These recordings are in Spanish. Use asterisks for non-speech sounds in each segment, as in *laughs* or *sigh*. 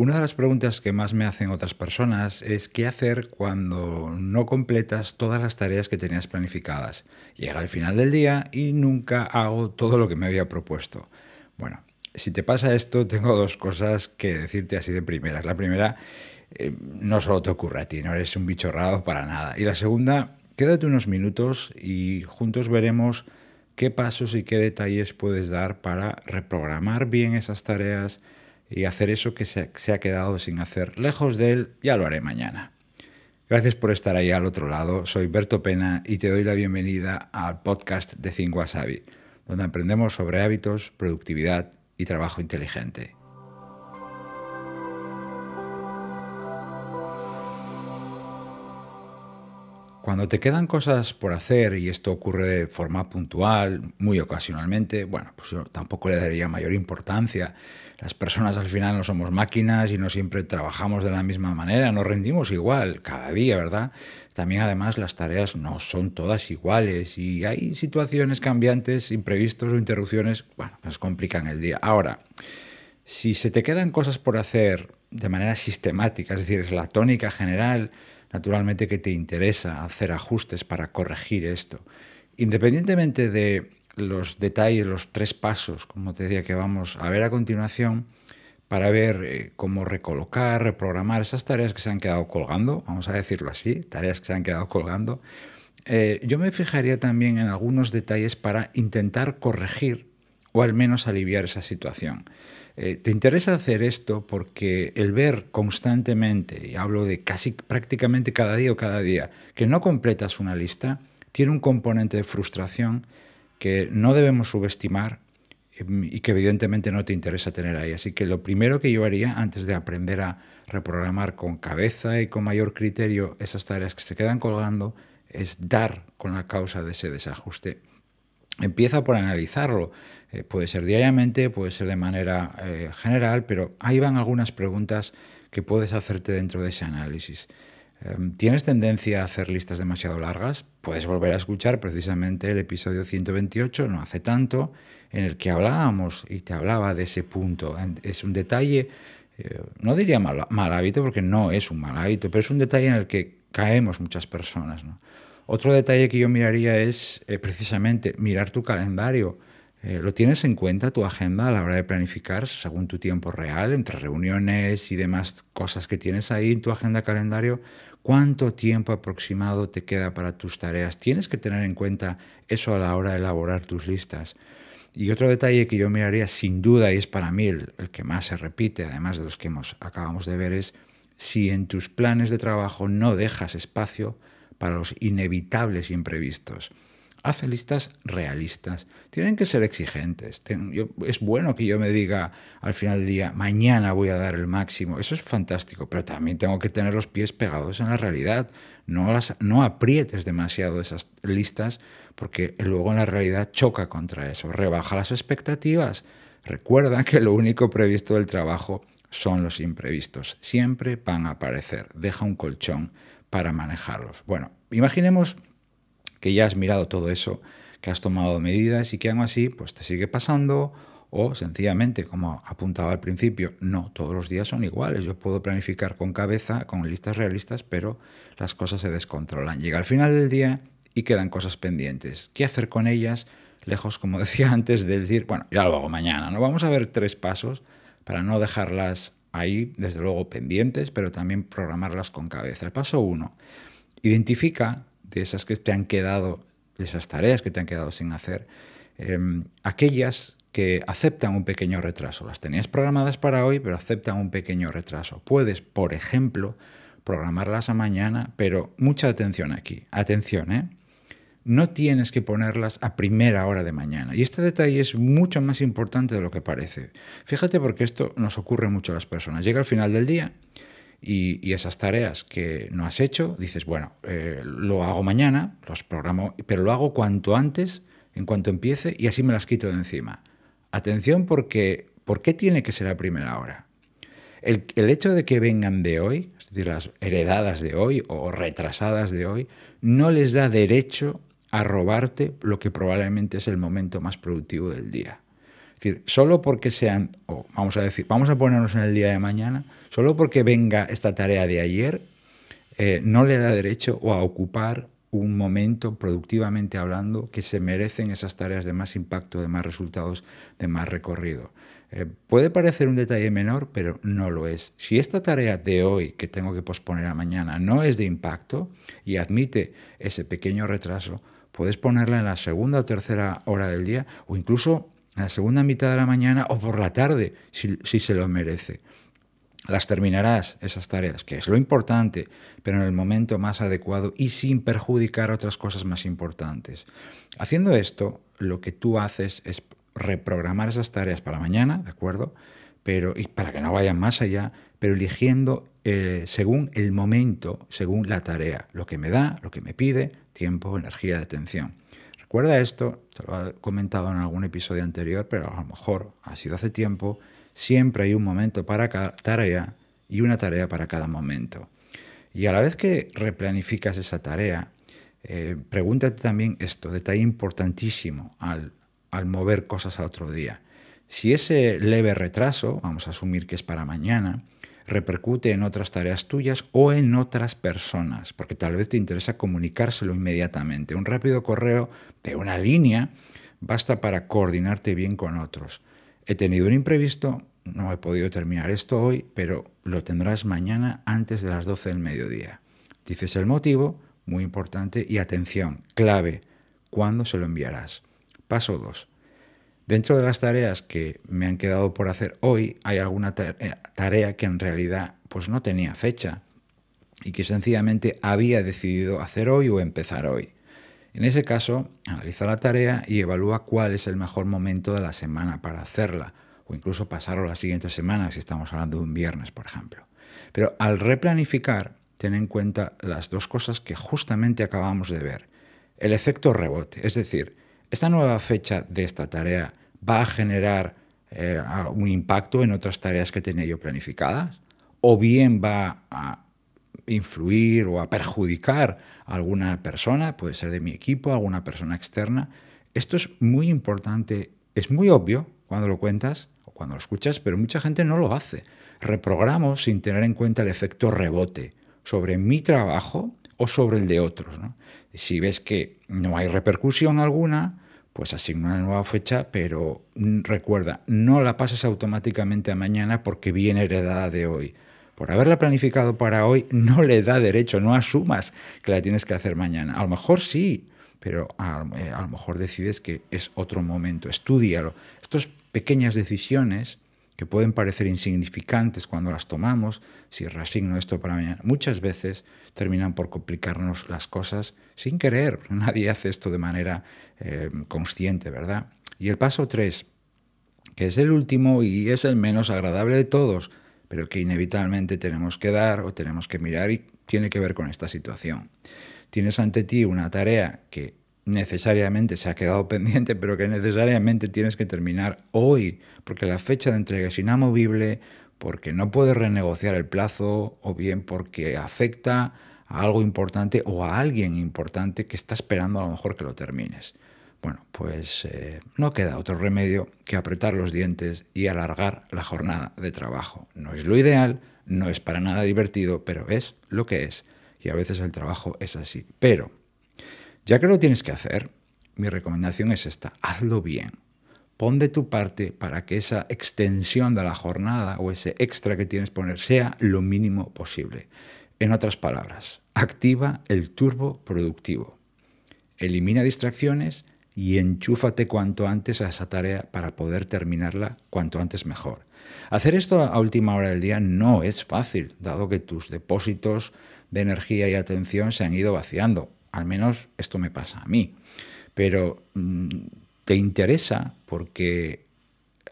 Una de las preguntas que más me hacen otras personas es qué hacer cuando no completas todas las tareas que tenías planificadas. Llega el final del día y nunca hago todo lo que me había propuesto. Bueno, si te pasa esto, tengo dos cosas que decirte así de primeras. La primera, eh, no solo te ocurre a ti, no eres un bicho raro para nada. Y la segunda, quédate unos minutos y juntos veremos qué pasos y qué detalles puedes dar para reprogramar bien esas tareas y hacer eso que se, ha quedado sin hacer. Lejos de él, ya lo haré mañana. Gracias por estar ahí al otro lado. Soy Berto Pena y te doy la bienvenida al podcast de Think Wasabi, donde aprendemos sobre hábitos, productividad y trabajo inteligente. Cuando te quedan cosas por hacer y esto ocurre de forma puntual, muy ocasionalmente, bueno, pues yo tampoco le daría mayor importancia. Las personas al final no somos máquinas y no siempre trabajamos de la misma manera, nos rendimos igual cada día, ¿verdad? También además las tareas no son todas iguales y hay situaciones cambiantes, imprevistos o interrupciones, bueno, nos complican el día. Ahora, si se te quedan cosas por hacer de manera sistemática, es decir, es la tónica general, naturalmente que te interesa hacer ajustes para corregir esto. Independientemente de los detalles, los tres pasos, como te decía, que vamos a ver a continuación, para ver eh, cómo recolocar, reprogramar esas tareas que se han quedado colgando, vamos a decirlo así, tareas que se han quedado colgando, eh, yo me fijaría también en algunos detalles para intentar corregir o al menos aliviar esa situación. Eh, ¿Te interesa hacer esto? Porque el ver constantemente, y hablo de casi prácticamente cada día o cada día, que no completas una lista, tiene un componente de frustración que no debemos subestimar em, y que evidentemente no te interesa tener ahí. Así que lo primero que yo haría antes de aprender a reprogramar con cabeza y con mayor criterio esas tareas que se quedan colgando es dar con la causa de ese desajuste. Empieza por analizarlo. Eh, puede ser diariamente, puede ser de manera eh, general, pero ahí van algunas preguntas que puedes hacerte dentro de ese análisis. Em, ¿Tienes tendencia a hacer listas demasiado largas? Puedes volver a escuchar precisamente el episodio 128, no hace tanto, en el que hablábamos y te hablaba de ese punto. Es un detalle, eh, no diría mal, hábito porque no es un mal hábito, pero es un detalle en el que caemos muchas personas. Otro detalle que yo miraría es precisamente mirar tu calendario. Eh, ¿Lo tienes en cuenta tu agenda a la hora de planificar según tu tiempo real, entre reuniones y demás cosas que tienes ahí en tu agenda calendario? ¿Cuánto tiempo aproximado te queda para tus tareas? Tienes que tener en cuenta eso a la hora de elaborar tus listas. Y otro detalle que yo miraría sin duda, y es para mí el, que más se repite, además de los que hemos, acabamos de ver, es si en tus planes de trabajo no dejas espacio para los inevitables imprevistos. Haz listas realistas. Tienen que ser exigentes. es bueno que yo me diga al final del día, mañana voy a dar el máximo. Eso es fantástico, pero también tengo que tener los pies pegados en la realidad. No, aprietes demasiado esas listas porque luego en la realidad choca contra eso. Rebaja las expectativas. Recuerda que lo único previsto del trabajo son los imprevistos. Siempre van a aparecer. Deja un colchón para manejarlos. Bueno, imaginemos que ya has mirado todo eso, que has tomado medidas y que aún así pues te sigue pasando o sencillamente, como apuntaba al principio, no todos los días son iguales. Yo puedo planificar con cabeza, con listas realistas, pero las cosas se descontrolan. Llega al final del día y quedan cosas pendientes. ¿Qué hacer con ellas? Lejos, como *laughs* decía antes, de decir, bueno, ya lo hago mañana. ¿no? Vamos a ver tres pasos para no dejarlas ahí, desde luego, pendientes, pero también programarlas con cabeza. Paso uno, identifica de esas que te han quedado, de esas tareas que te han quedado sin hacer, em, aquellas que aceptan un pequeño retraso. Las tenías programadas para hoy, pero aceptan un pequeño retraso. Puedes, por ejemplo, programarlas a mañana, pero mucha atención aquí. Atención, ¿eh? No tienes que ponerlas a primera hora de mañana. Y este detalle es mucho más importante de lo que parece. Fíjate porque esto nos ocurre mucho a las personas. Llega al final del día y, esas tareas que no has hecho, dices, bueno, eh, lo hago mañana, los programo, pero lo hago cuanto antes, en cuanto empiece, y así me las quito de encima. Atención porque, ¿por qué tiene que ser a primera hora? El, el, hecho de que vengan de hoy, es decir, las heredadas de hoy o retrasadas de hoy, no les da derecho a robarte lo que probablemente es el momento más productivo del día. Es decir, solo porque sean, o vamos a decir, vamos a ponernos en el día de mañana, solo porque venga esta tarea de ayer, eh, no le da derecho a ocupar un momento productivamente hablando que se merecen esas tareas de más impacto, de más resultados, de más recorrido. Eh, puede parecer un detalle menor, pero no lo es. Si esta tarea de hoy que tengo que posponer a mañana no es de impacto y admite ese pequeño retraso, puedes ponerla en la segunda o tercera hora del día o incluso en la segunda mitad de la mañana o por la tarde, si, si se lo merece las terminarás, esas tareas, que es lo importante, pero en el momento más adecuado y sin perjudicar otras cosas más importantes. Haciendo esto, lo que tú haces es reprogramar esas tareas para mañana, ¿de acuerdo? Pero, y para que no vayan más allá, pero eligiendo eh, según el momento, según la tarea, lo que me da, lo que me pide, tiempo, energía, atención. Recuerda esto, te lo he comentado en algún episodio anterior, pero a lo mejor ha sido hace tiempo, Siempre hay un momento para cada tarea y una tarea para cada momento. Y a la vez que replanificas esa tarea, eh, pregúntate también esto, detalle importantísimo al, al mover cosas a otro día. Si ese leve retraso, vamos a asumir que es para mañana, repercute en otras tareas tuyas o en otras personas, porque tal vez te interesa comunicárselo inmediatamente. Un rápido correo de una línea basta para coordinarte bien con otros. He tenido un imprevisto, no he podido terminar esto hoy, pero lo tendrás mañana antes de las 12 del mediodía. Dices el motivo, muy importante, y atención, clave, ¿cuándo se lo enviarás? Paso 2. Dentro de las tareas que me han quedado por hacer hoy, hay alguna eh, tarea que en realidad pues no tenía fecha y que sencillamente había decidido hacer hoy o empezar hoy. En ese caso, analiza la tarea y evalúa cuál es el mejor momento de la semana para hacerla, o incluso pasarlo la siguiente semana si estamos hablando de un viernes, por ejemplo. Pero al replanificar, ten en cuenta las dos cosas que justamente acabamos de ver. El efecto rebote, es decir, esta nueva fecha de esta tarea va a generar eh, un impacto en otras tareas que tenía yo planificadas, o bien va a influir o a perjudicar a alguna persona, puede ser de mi equipo, alguna persona externa. Esto es muy importante, es muy obvio cuando lo cuentas o cuando lo escuchas, pero mucha gente no lo hace. Reprogramo sin tener en cuenta el efecto rebote sobre mi trabajo o sobre el de otros. Si ves que no hay repercusión alguna, pues asigna una nueva fecha, pero recuerda, no la pases automáticamente a mañana porque viene heredada de hoy por haberla planificado para hoy, no le da derecho, no asumas que la tienes que hacer mañana. A lo mejor sí, pero a, eh, lo mejor decides que es otro momento. Estudialo. Estas pequeñas decisiones que pueden parecer insignificantes cuando las tomamos, si reasigno esto para mañana, muchas veces terminan por complicarnos las cosas sin querer. *laughs* Nadie hace esto de manera eh, consciente, ¿verdad? Y el paso tres, que es el último y es el menos agradable de todos, pero que inevitablemente tenemos que dar o tenemos que mirar y tiene que ver con esta situación. Tienes ante ti una tarea que necesariamente se ha quedado pendiente, pero que necesariamente tienes que terminar hoy, porque la fecha de entrega es inamovible, porque no puedes renegociar el plazo o bien porque afecta a algo importante o a alguien importante que está esperando a lo mejor que lo termines. Bueno, pues eh, no queda otro remedio que apretar los dientes y alargar la jornada de trabajo. No es lo ideal, no es para nada divertido, pero es lo que es. Y a veces el trabajo es así. Pero, ya que lo tienes que hacer, mi recomendación es esta, hazlo bien. Pon de tu parte para que esa extensión de la jornada o ese extra que tienes que poner sea lo mínimo posible. En otras palabras, activa el turbo productivo. Elimina distracciones y enchúfate cuanto antes a esa tarea para poder terminarla cuanto antes mejor. Hacer esto a última hora del día no es fácil, dado que tus depósitos de energía y atención se han ido vaciando. Al menos esto me pasa a mí. Pero mm, te interesa porque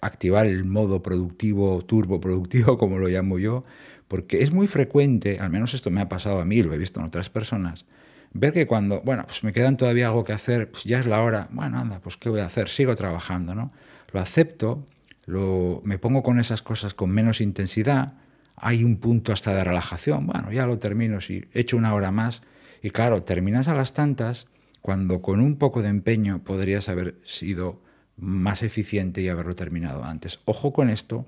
activar el modo productivo, turbo productivo, *laughs* como lo llamo yo, porque es muy frecuente, al menos esto me ha pasado a mí, lo he visto en otras personas, ver que cuando, bueno, pues me quedan todavía algo que hacer, pues ya es la hora, bueno, anda, pues ¿qué voy a hacer? Sigo trabajando, ¿no? Lo acepto, lo, me pongo con esas cosas con menos intensidad, hay un punto hasta de relajación, bueno, ya lo termino, si he hecho una hora más, y claro, terminas a las tantas cuando con un poco de empeño podrías haber sido más eficiente y haberlo terminado antes. Ojo con esto,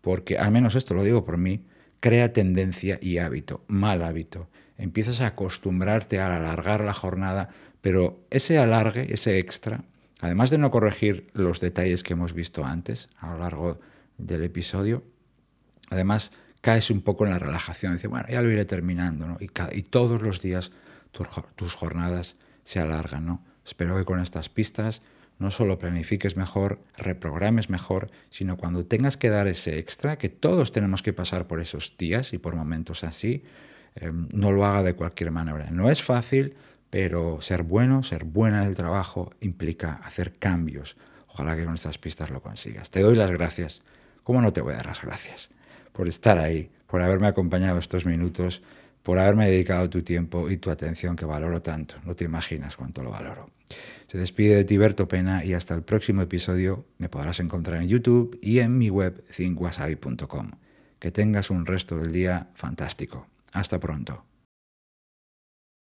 porque al menos esto lo digo por mí, crea tendencia y hábito, mal hábito. Empiezas a acostumbrarte a alargar la jornada, pero ese alargue, ese extra, además de no corregir los detalles que hemos visto antes a lo largo del episodio, además caes un poco en la relajación. Dice, bueno, ya lo iré terminando, ¿no? Y, y todos los días tus, jornadas se alargan, ¿no? Espero que con estas pistas no solo planifiques mejor, reprogrames mejor, sino cuando tengas que dar ese extra, que todos tenemos que pasar por esos días y por momentos así, em, no lo haga de cualquier manera. No es fácil, pero ser bueno, ser buena en el trabajo implica hacer cambios. Ojalá que con estas pistas lo consigas. Te doy las gracias. ¿Cómo no te voy a dar las gracias? Por estar ahí, por haberme acompañado estos minutos, por haberme dedicado tu tiempo y tu atención que valoro tanto. No te imaginas cuánto lo valoro. Se despide de Tiberto Pena y hasta el próximo episodio me podrás encontrar en YouTube y en mi web thinkwasabi.com. Que tengas un resto del día fantástico. Hasta pronto.